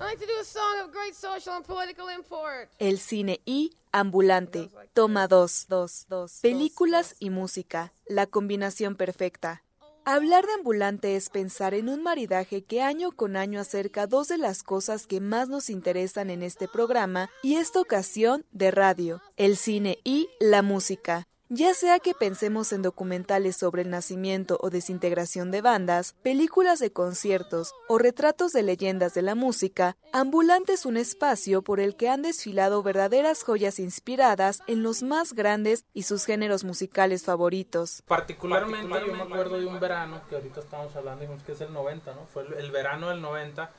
I like to do a song of great social and political import. El cine y Ambulante. Toma dos, dos, dos. Películas y música. La combinación perfecta. Hablar de ambulante es pensar en un maridaje que año con año acerca dos de las cosas que más nos interesan en este programa y esta ocasión de radio, el cine y la música. Ya sea que pensemos en documentales sobre el nacimiento o desintegración de bandas, películas de conciertos o retratos de leyendas de la música, Ambulante es un espacio por el que han desfilado verdaderas joyas inspiradas en los más grandes y sus géneros musicales favoritos. Particularmente, yo me acuerdo de un verano, que ahorita estamos hablando, dijimos que es el 90, ¿no? Fue el, el verano del 90.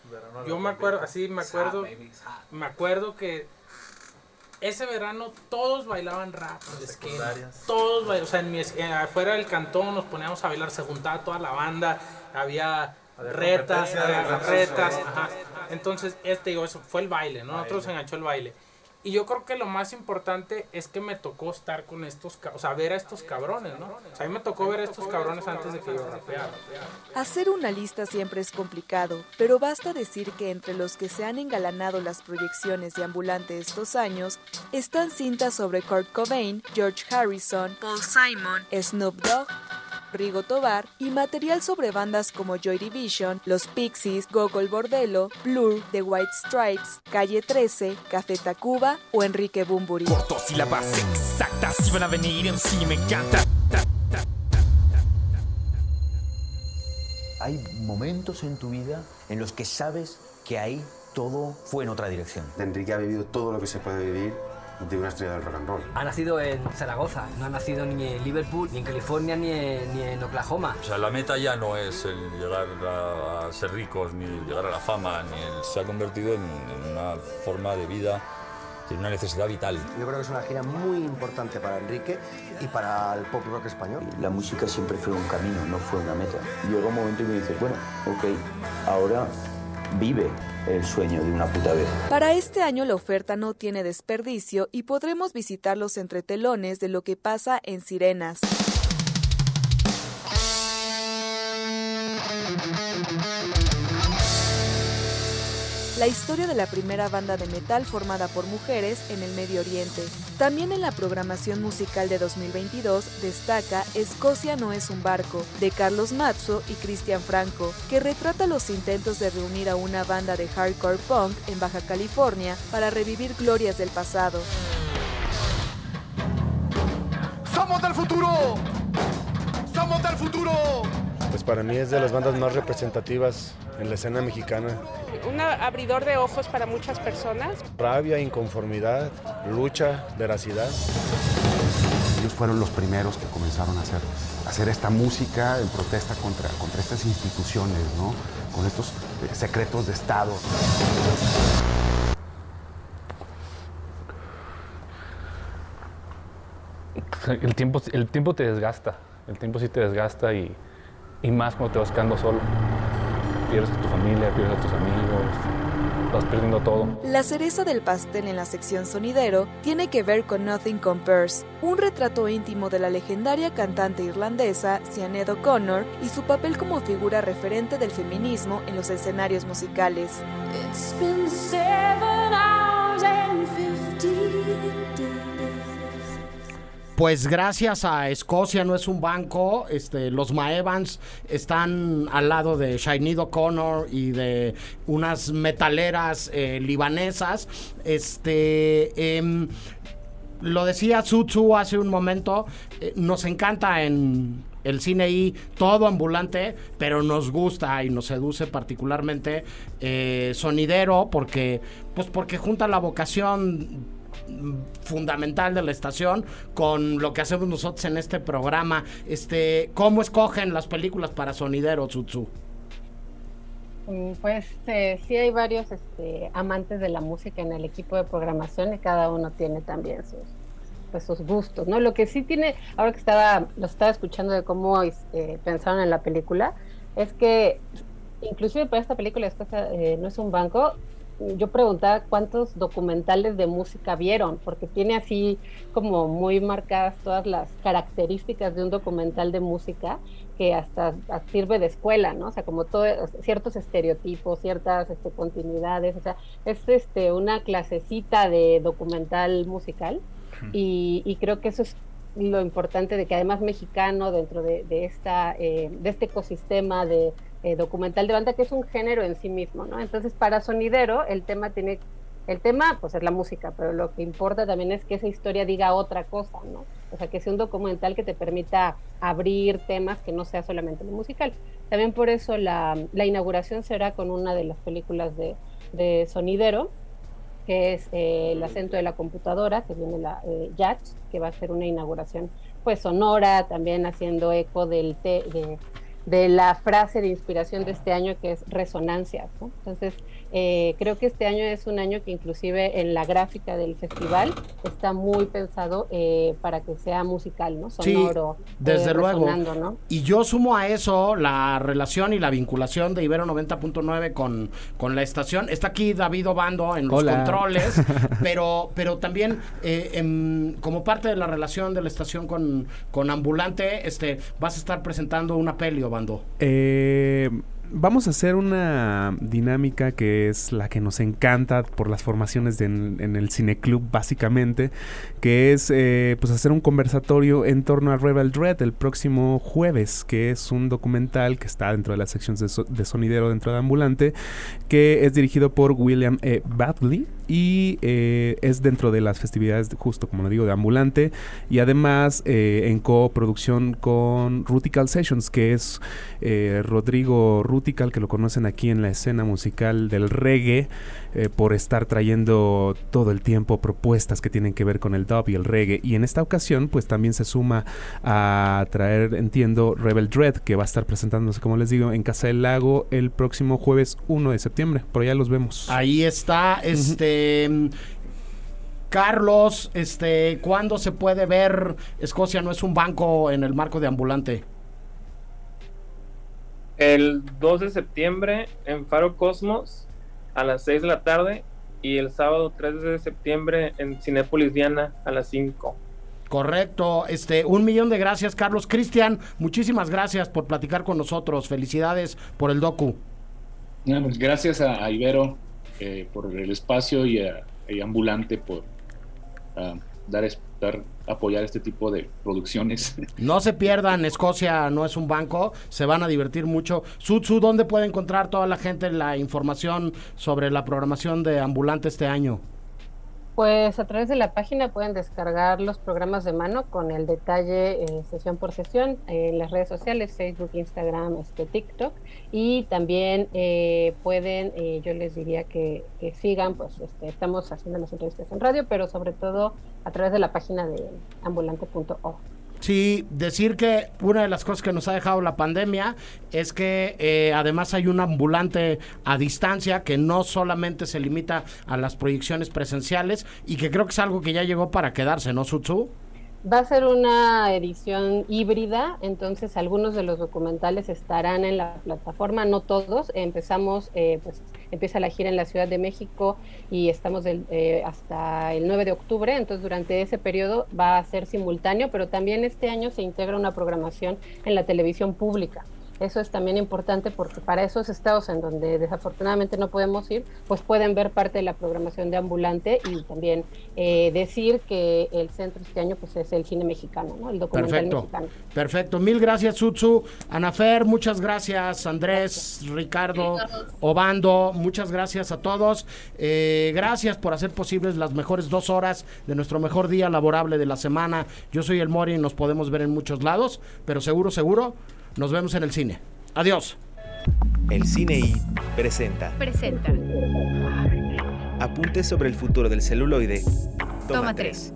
yo me acuerdo, así me acuerdo, me acuerdo que ese verano todos bailaban rap. Todos bailaban, o sea, en mi, en- afuera del cantón nos poníamos a bailar, se juntaba toda la banda, había retas, retas, ajá. Entonces, este, digo, eso fue el baile, ¿no? Nosotros se enganchó el baile. Y yo creo que lo más importante es que me tocó estar con estos, o sea, ver a estos cabrones, ¿no? O sea, a mí me tocó ver a estos cabrones antes de que yo rapeara. Hacer una lista siempre es complicado, pero basta decir que entre los que se han engalanado las proyecciones de Ambulante estos años están cintas sobre Kurt Cobain, George Harrison, Paul Simon, Snoop Dogg, Rigo Tobar y material sobre bandas como Joy Division, Los Pixies, Gogol Bordello, Blur, The White Stripes, Calle 13, Café Tacuba o Enrique Bumburi. sílabas exactas si van a venir en sí, me encanta. Hay momentos en tu vida en los que sabes que ahí todo fue en otra dirección. Enrique ha vivido todo lo que se puede vivir de una estrella del rock and roll. Ha nacido en Zaragoza, no ha nacido ni en Liverpool, ni en California, ni en, ni en Oklahoma. O sea, la meta ya no es el llegar a, a ser ricos, ni llegar a la fama, ni el- se ha convertido en, en una forma de vida, en una necesidad vital. Yo creo que es una gira muy importante para Enrique y para el pop rock español. La música siempre fue un camino, no fue una meta. Llega un momento y me dices, bueno, ok, ahora vive el sueño de una puta vez. Para este año la oferta no tiene desperdicio y podremos visitar los entretelones de lo que pasa en Sirenas. La historia de la primera banda de metal formada por mujeres en el Medio Oriente. También en la programación musical de 2022 destaca Escocia no es un barco, de Carlos Mazzo y Cristian Franco, que retrata los intentos de reunir a una banda de hardcore punk en Baja California para revivir glorias del pasado. ¡Somos del futuro! ¡Somos del futuro! Pues para mí es de las bandas más representativas en la escena mexicana. Un abridor de ojos para muchas personas. Rabia, inconformidad, lucha, veracidad. Ellos fueron los primeros que comenzaron a hacer, a hacer esta música en protesta contra, contra estas instituciones, ¿no? con estos eh, secretos de Estado. El tiempo, el tiempo te desgasta, el tiempo sí te desgasta y, y más cuando te vas quedando solo. Pierdes a tu familia, pierdes a tus amigos, vas perdiendo todo. La cereza del pastel en la sección sonidero tiene que ver con Nothing Compares, un retrato íntimo de la legendaria cantante irlandesa Sinead O'Connor y su papel como figura referente del feminismo en los escenarios musicales. It's been seven pues gracias a Escocia no es un banco, este, los Maevans están al lado de Shainid O'Connor y de unas metaleras eh, libanesas. Este, em, lo decía Tsutsu hace un momento, eh, nos encanta en el cine y todo ambulante, pero nos gusta y nos seduce particularmente eh, sonidero porque, pues porque junta la vocación fundamental de la estación con lo que hacemos nosotros en este programa. Este, ¿cómo escogen las películas para sonidero, Tsutsu? Mm, Pues eh, sí hay varios este, amantes de la música en el equipo de programación y cada uno tiene también sus, pues, sus gustos, ¿no? Lo que sí tiene, ahora que estaba, lo estaba escuchando de cómo este, pensaron en la película, es que inclusive para esta película Escocia eh, no es un banco, yo preguntaba cuántos documentales de música vieron, porque tiene así como muy marcadas todas las características de un documental de música que hasta sirve de escuela, ¿no? O sea, como todo, ciertos estereotipos, ciertas este, continuidades, o sea, es este, una clasecita de documental musical y, y creo que eso es lo importante de que además mexicano dentro de, de esta, eh, de este ecosistema de eh, documental de banda que es un género en sí mismo, ¿no? Entonces para sonidero el tema tiene, el tema pues es la música, pero lo que importa también es que esa historia diga otra cosa, ¿no? O sea, que sea un documental que te permita abrir temas que no sea solamente lo musical. También por eso la, inauguración será con una de las películas de, de sonidero, que es eh, el acento de la computadora, que viene la eh, que va a ser una inauguración pues sonora, también haciendo eco del te- de la frase de inspiración de este año que es resonancias. ¿no? Entonces, eh, creo que este año es un año que inclusive en la gráfica del festival está muy pensado eh, para que sea musical, ¿no? Sí, Sonoro. desde eh, luego. ¿no? Y yo sumo a eso la relación y la vinculación de Ibero 90.9 con, con la estación. Está aquí David Obando en los Hola. controles, pero, pero también eh, em, como parte de la relación de la estación con, con Ambulante, este, vas a estar presentando una peli, Obando. Eh, vamos a hacer una dinámica que es la que nos encanta por las formaciones de en, el cineclub básicamente, que es eh, pues hacer un conversatorio en torno a Rebel Dread el próximo jueves, que es un documental que está dentro de las secciones de, so- de sonidero dentro de Ambulante, que es dirigido por William E. Badley y eh, es dentro de las festividades, de- justo como lo digo, de Ambulante y además eh, en coproducción con Rutical Sessions, que es eh, Rodrigo Rutical, que lo conocen aquí en la escena musical del reggae, eh, por estar trayendo todo el tiempo propuestas que tienen que ver con el dub y el reggae. Y en esta ocasión, pues también se suma a traer, entiendo, Rebel Dread, que va a estar presentándose, como les digo, en Casa del Lago el próximo jueves 1 de septiembre. Por allá los vemos. Ahí está, este... mm, Carlos, este, ¿cuándo se puede ver Escocia no es un banco en el marco de Ambulante? El 2 de septiembre en Faro Cosmos a las 6 de la tarde y el sábado 3 de septiembre en Cinépolis Diana a las 5. Correcto, este, un millón de gracias, Carlos. Cristian, muchísimas gracias por platicar con nosotros. Felicidades por el docu. Pues gracias a, a Ibero eh, por el espacio y a, y a Ambulante por ah, dar, dar apoyar este tipo de producciones. No se pierdan, Escocia no es un banco, se van a divertir mucho. Sutsu, ¿dónde puede encontrar toda la gente la información sobre la programación de Ambulante este año? Pues a través de la página pueden descargar los programas de mano con el detalle eh, sesión por sesión en las redes sociales, Facebook, Instagram, este, TikTok. Y también eh, pueden, eh, yo les diría que, que sigan, pues este, estamos haciendo las entrevistas en radio, pero sobre todo a través de la página de ambulante.org. Sí, decir que una de las cosas que nos ha dejado la pandemia es que eh, además hay un ambulante a distancia que no solamente se limita a las proyecciones presenciales y que creo que es algo que ya llegó para quedarse, ¿no, Sutsu? Va a ser una edición híbrida, entonces algunos de los documentales estarán en la plataforma, no todos. Empezamos, eh, pues empieza la gira en la Ciudad de México y estamos eh, hasta el 9 de octubre, entonces durante ese periodo va a ser simultáneo, pero también este año se integra una programación en la televisión pública. Eso es también importante porque para esos estados en donde desafortunadamente no podemos ir, pues pueden ver parte de la programación de ambulante y también eh, decir que el centro este año pues es el cine mexicano, ¿no? El documental Perfecto. mexicano. Perfecto. Mil gracias, Sutsu. Anafer, muchas gracias. Andrés, Ricardo, Obando, muchas gracias a todos. Eh, gracias por hacer posibles las mejores dos horas de nuestro mejor día laborable de la semana. Yo soy el Mori y nos podemos ver en muchos lados, pero seguro, seguro, nos vemos en el cine. Adiós. El Cine I presenta Presenta. Apuntes sobre el futuro del celuloide. Toma, Toma 3.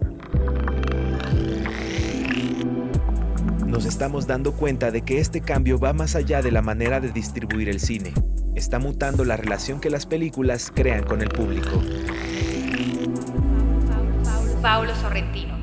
Nos estamos dando cuenta de que este cambio va más allá de la manera de distribuir el cine. Está mutando la relación que las películas crean con el público. Paulo Sorrentino.